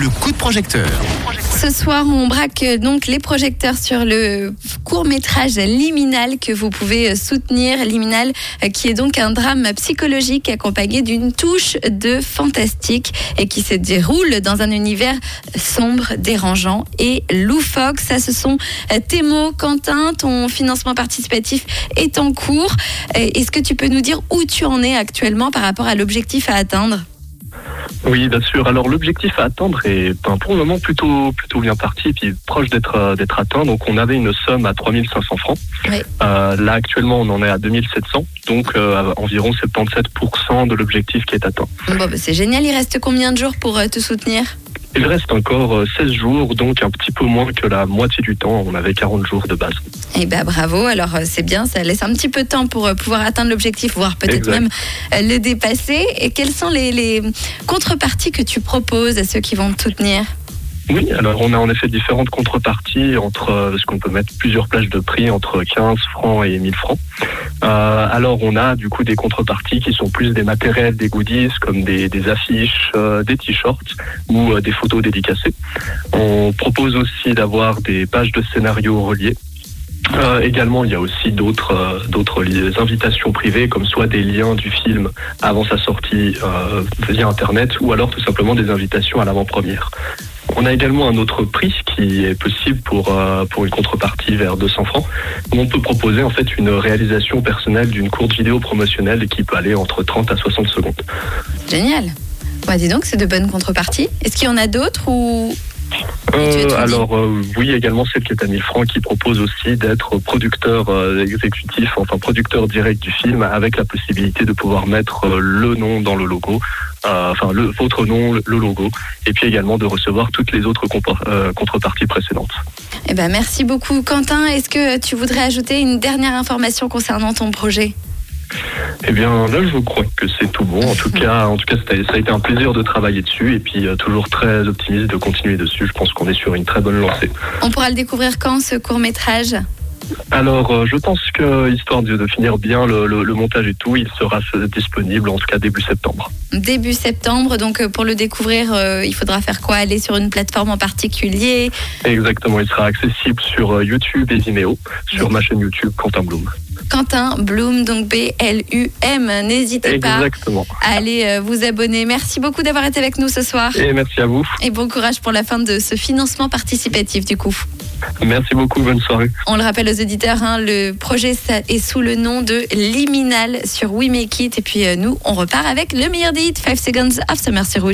le coup de projecteur. Ce soir, on braque donc les projecteurs sur le court métrage Liminal que vous pouvez soutenir. Liminal qui est donc un drame psychologique accompagné d'une touche de fantastique et qui se déroule dans un univers sombre, dérangeant et loufoque. Ça, ce sont tes mots, Quentin. Ton financement participatif est en cours. Est-ce que tu peux nous dire où tu en es actuellement par rapport à l'objectif à atteindre? Oui, bien sûr. Alors l'objectif à atteindre est ben, pour le moment plutôt plutôt bien parti et puis proche d'être euh, d'être atteint. Donc on avait une somme à 3500 francs. Euh, là actuellement on en est à 2700, donc euh, environ 77% de l'objectif qui est atteint. Bon, bah, c'est génial. Il reste combien de jours pour te soutenir? Il reste encore 16 jours, donc un petit peu moins que la moitié du temps. On avait 40 jours de base. Eh ben bravo. Alors c'est bien, ça laisse un petit peu de temps pour pouvoir atteindre l'objectif, voire peut-être même le dépasser. Et quelles sont les, les contreparties que tu proposes à ceux qui vont te soutenir oui, alors on a en effet différentes contreparties entre ce qu'on peut mettre plusieurs plages de prix entre 15 francs et 1000 francs. Euh, alors on a du coup des contreparties qui sont plus des matériels, des goodies comme des, affiches, euh, des t-shirts ou euh, des photos dédicacées. On propose aussi d'avoir des pages de scénario reliées. également, il y a aussi d'autres d'autres invitations privées, comme soit des liens du film avant sa sortie via Internet, ou alors tout simplement des invitations à l'avant-première. On a également un autre prix qui est possible pour, euh, pour une contrepartie vers 200 francs. On peut proposer en fait une réalisation personnelle d'une courte vidéo promotionnelle qui peut aller entre 30 à 60 secondes. Génial. Bah, dis donc, c'est de bonnes contreparties. Est-ce qu'il y en a d'autres ou euh, alors euh, oui, également celle qui est à 1000 francs qui propose aussi d'être producteur euh, exécutif, enfin producteur direct du film avec la possibilité de pouvoir mettre le nom dans le logo, enfin le, votre nom, le, logo, et puis également de recevoir toutes les autres contreparties précédentes. Eh ben, merci beaucoup Quentin. Est-ce que tu voudrais ajouter une dernière information concernant ton projet? Eh bien, là, je crois que c'est tout bon. En tout cas, en tout cas, ça a été un plaisir de travailler dessus et puis euh, toujours très optimiste de continuer dessus. Je pense qu'on est sur une très bonne lancée. On pourra le découvrir quand ce court métrage? Alors, euh, je pense que, histoire de, finir bien le, montage et tout, il sera disponible en tout cas début septembre. Début septembre, donc euh, pour le découvrir, il faudra faire quoi? Aller sur une plateforme en particulier? Exactement, il sera accessible sur YouTube et Vimeo, sur ma chaîne YouTube Quentin Bloom. Quentin Bloom, donc B-L-U-M. N'hésitez pas à aller euh, vous abonner. Merci beaucoup d'avoir été avec nous ce soir. Et merci à vous. Et bon courage pour la fin de ce financement participatif du coup. Merci beaucoup, bonne soirée. On le rappelle aux auditeurs, hein, le projet est sous le nom de Liminal sur We Make It. Et puis euh, nous, on repart avec le meilleur des hits, 5 Seconds of Summer, c'est rouge.